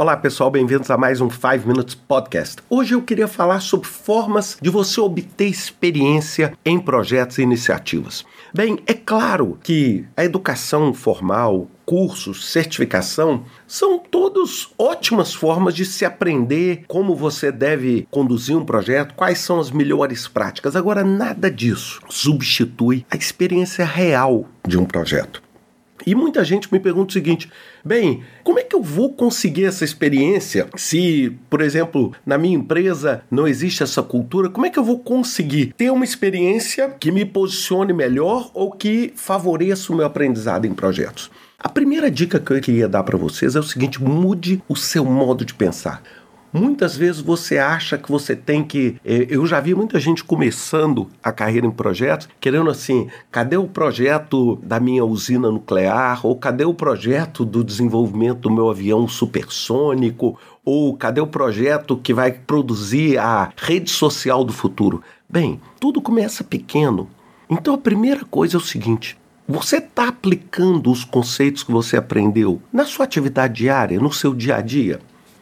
Olá pessoal, bem-vindos a mais um 5 Minutes Podcast. Hoje eu queria falar sobre formas de você obter experiência em projetos e iniciativas. Bem, é claro que a educação formal, cursos, certificação, são todos ótimas formas de se aprender como você deve conduzir um projeto, quais são as melhores práticas. Agora, nada disso substitui a experiência real de um projeto. E muita gente me pergunta o seguinte: bem, como é que eu vou conseguir essa experiência se, por exemplo, na minha empresa não existe essa cultura? Como é que eu vou conseguir ter uma experiência que me posicione melhor ou que favoreça o meu aprendizado em projetos? A primeira dica que eu queria dar para vocês é o seguinte: mude o seu modo de pensar. Muitas vezes você acha que você tem que. Eh, eu já vi muita gente começando a carreira em projetos, querendo assim: cadê o projeto da minha usina nuclear? Ou cadê o projeto do desenvolvimento do meu avião supersônico? Ou cadê o projeto que vai produzir a rede social do futuro? Bem, tudo começa pequeno. Então a primeira coisa é o seguinte: você está aplicando os conceitos que você aprendeu na sua atividade diária, no seu dia a dia?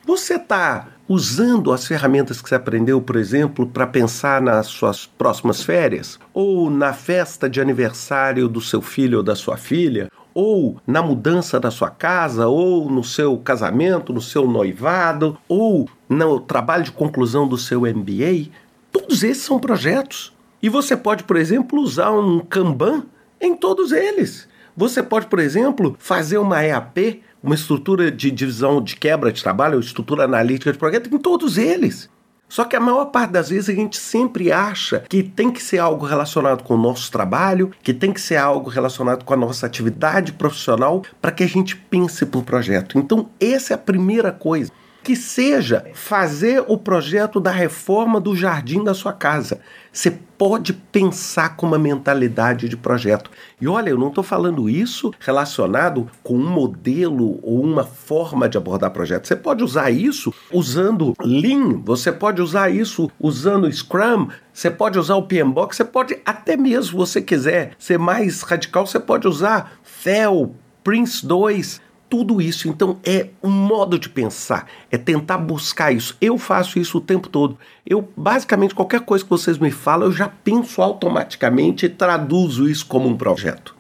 Você está usando as ferramentas que você aprendeu, por exemplo, para pensar nas suas próximas férias, ou na festa de aniversário do seu filho ou da sua filha, ou na mudança da sua casa, ou no seu casamento, no seu noivado, ou no trabalho de conclusão do seu MBA. Todos esses são projetos. E você pode, por exemplo, usar um Kanban em todos eles. Você pode, por exemplo, fazer uma EAP uma estrutura de divisão de quebra de trabalho, estrutura analítica de projeto em todos eles. Só que a maior parte das vezes a gente sempre acha que tem que ser algo relacionado com o nosso trabalho, que tem que ser algo relacionado com a nossa atividade profissional para que a gente pense por projeto. Então, essa é a primeira coisa que seja fazer o projeto da reforma do jardim da sua casa. Você pode pensar com uma mentalidade de projeto. E olha, eu não estou falando isso relacionado com um modelo ou uma forma de abordar projeto. Você pode usar isso usando Lean, você pode usar isso usando Scrum, você pode usar o PMBOK, você pode até mesmo, se você quiser ser mais radical, você pode usar FEL, Prince 2 tudo isso. Então é um modo de pensar, é tentar buscar isso. Eu faço isso o tempo todo. Eu basicamente qualquer coisa que vocês me falam, eu já penso automaticamente e traduzo isso como um projeto.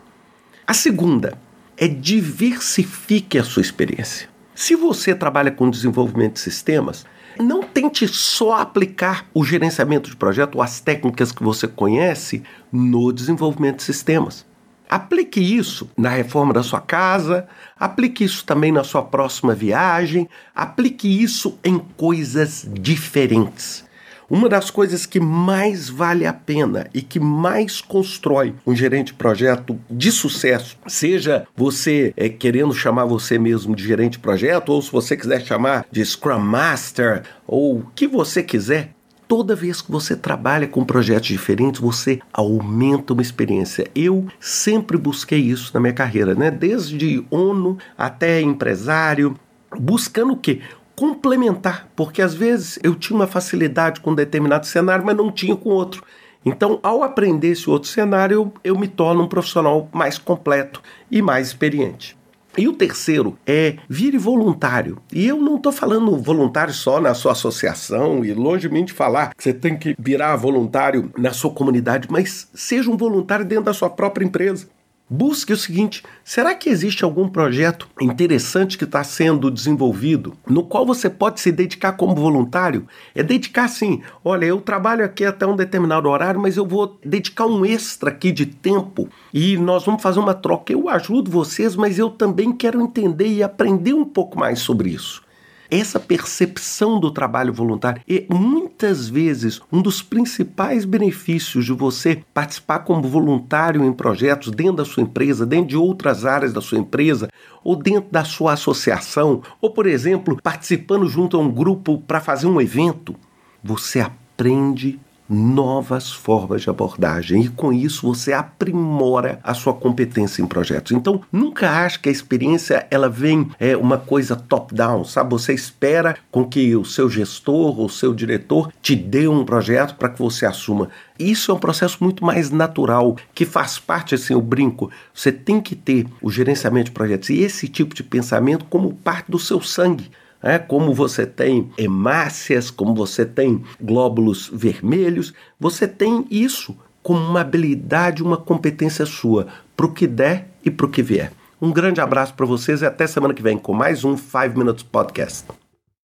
A segunda é diversifique a sua experiência. Se você trabalha com desenvolvimento de sistemas, não tente só aplicar o gerenciamento de projeto ou as técnicas que você conhece no desenvolvimento de sistemas. Aplique isso na reforma da sua casa, aplique isso também na sua próxima viagem, aplique isso em coisas diferentes. Uma das coisas que mais vale a pena e que mais constrói um gerente de projeto de sucesso, seja você é, querendo chamar você mesmo de gerente de projeto, ou se você quiser chamar de Scrum Master, ou o que você quiser, toda vez que você trabalha com projetos diferentes, você aumenta uma experiência. Eu sempre busquei isso na minha carreira, né? Desde ONU até empresário, buscando o quê? Complementar, porque às vezes eu tinha uma facilidade com um determinado cenário, mas não tinha com outro. Então, ao aprender esse outro cenário, eu, eu me torno um profissional mais completo e mais experiente. E o terceiro é vire voluntário. E eu não estou falando voluntário só na sua associação e longe de mim de falar que você tem que virar voluntário na sua comunidade, mas seja um voluntário dentro da sua própria empresa. Busque o seguinte: será que existe algum projeto interessante que está sendo desenvolvido no qual você pode se dedicar como voluntário? É dedicar assim: olha, eu trabalho aqui até um determinado horário, mas eu vou dedicar um extra aqui de tempo e nós vamos fazer uma troca. Eu ajudo vocês, mas eu também quero entender e aprender um pouco mais sobre isso essa percepção do trabalho voluntário. E muitas vezes, um dos principais benefícios de você participar como voluntário em projetos dentro da sua empresa, dentro de outras áreas da sua empresa, ou dentro da sua associação, ou, por exemplo, participando junto a um grupo para fazer um evento, você aprende novas formas de abordagem e com isso você aprimora a sua competência em projetos. Então, nunca ache que a experiência ela vem é uma coisa top down, sabe? Você espera com que o seu gestor ou o seu diretor te dê um projeto para que você assuma. Isso é um processo muito mais natural, que faz parte, assim, o brinco. Você tem que ter o gerenciamento de projetos e esse tipo de pensamento como parte do seu sangue. É, como você tem hemácias, como você tem glóbulos vermelhos, você tem isso como uma habilidade, uma competência sua, para o que der e para o que vier. Um grande abraço para vocês e até semana que vem com mais um 5 Minutes Podcast.